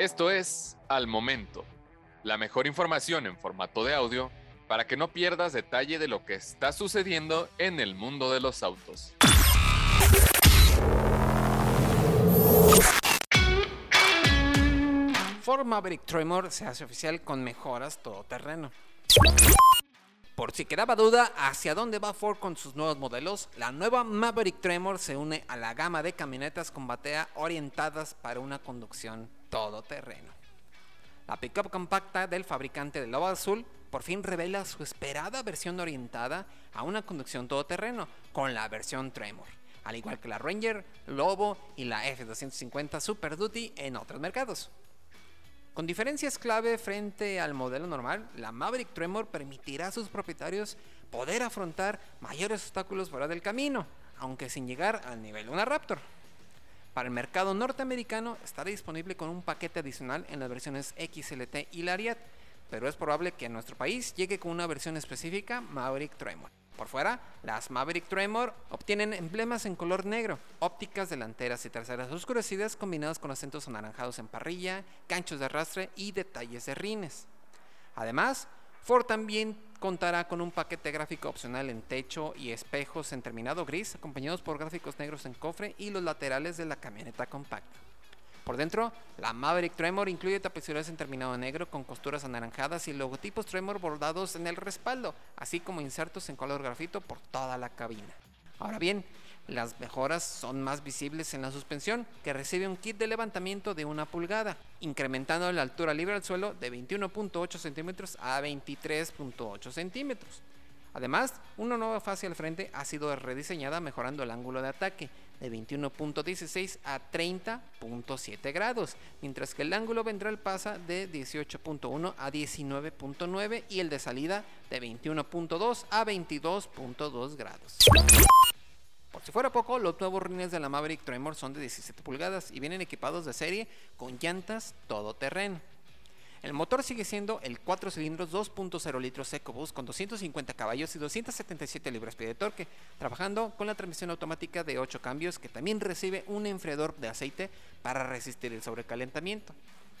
Esto es Al Momento, la mejor información en formato de audio para que no pierdas detalle de lo que está sucediendo en el mundo de los autos. Ford Maverick Tremor se hace oficial con mejoras todoterreno. Por si quedaba duda hacia dónde va Ford con sus nuevos modelos, la nueva Maverick Tremor se une a la gama de camionetas con batea orientadas para una conducción todoterreno. La pickup compacta del fabricante de lobo azul por fin revela su esperada versión orientada a una conducción todoterreno con la versión Tremor, al igual que la Ranger, Lobo y la F250 Super Duty en otros mercados. Con diferencias clave frente al modelo normal, la Maverick Tremor permitirá a sus propietarios poder afrontar mayores obstáculos fuera del camino, aunque sin llegar al nivel de una Raptor. Para el mercado norteamericano estará disponible con un paquete adicional en las versiones XLT y Lariat, pero es probable que a nuestro país llegue con una versión específica Maverick Tremor. Por fuera, las Maverick Tremor obtienen emblemas en color negro, ópticas delanteras y traseras oscurecidas combinadas con acentos anaranjados en parrilla, ganchos de arrastre y detalles de rines. Además, Ford también contará con un paquete gráfico opcional en techo y espejos en terminado gris, acompañados por gráficos negros en cofre y los laterales de la camioneta compacta. Por dentro, la Maverick Tremor incluye tapicerías en terminado negro con costuras anaranjadas y logotipos Tremor bordados en el respaldo, así como insertos en color grafito por toda la cabina. Ahora bien, las mejoras son más visibles en la suspensión, que recibe un kit de levantamiento de una pulgada, incrementando la altura libre al suelo de 21.8 centímetros a 23.8 centímetros. Además, una nueva fase al frente ha sido rediseñada mejorando el ángulo de ataque de 21.16 a 30.7 grados, mientras que el ángulo ventral pasa de 18.1 a 19.9 y el de salida de 21.2 a 22.2 grados. Por si fuera poco, los nuevos rines de la Maverick Tremor son de 17 pulgadas y vienen equipados de serie con llantas todoterreno. El motor sigue siendo el 4 cilindros 2.0 litros EcoBoost con 250 caballos y 277 libras-pie de torque, trabajando con la transmisión automática de 8 cambios que también recibe un enfriador de aceite para resistir el sobrecalentamiento.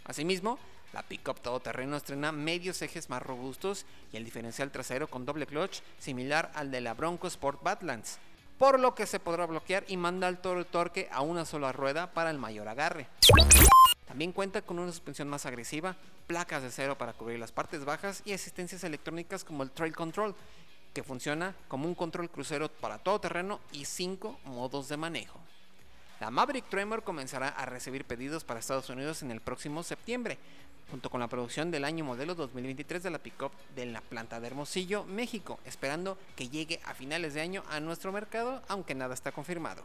Asimismo, la pickup todoterreno estrena medios ejes más robustos y el diferencial trasero con doble clutch similar al de la Bronco Sport Badlands, por lo que se podrá bloquear y mandar todo el torque a una sola rueda para el mayor agarre. También cuenta con una suspensión más agresiva, placas de cero para cubrir las partes bajas y asistencias electrónicas como el Trail Control, que funciona como un control crucero para todo terreno y 5 modos de manejo. La Maverick Tremor comenzará a recibir pedidos para Estados Unidos en el próximo septiembre, junto con la producción del año modelo 2023 de la pickup de la planta de Hermosillo, México, esperando que llegue a finales de año a nuestro mercado, aunque nada está confirmado.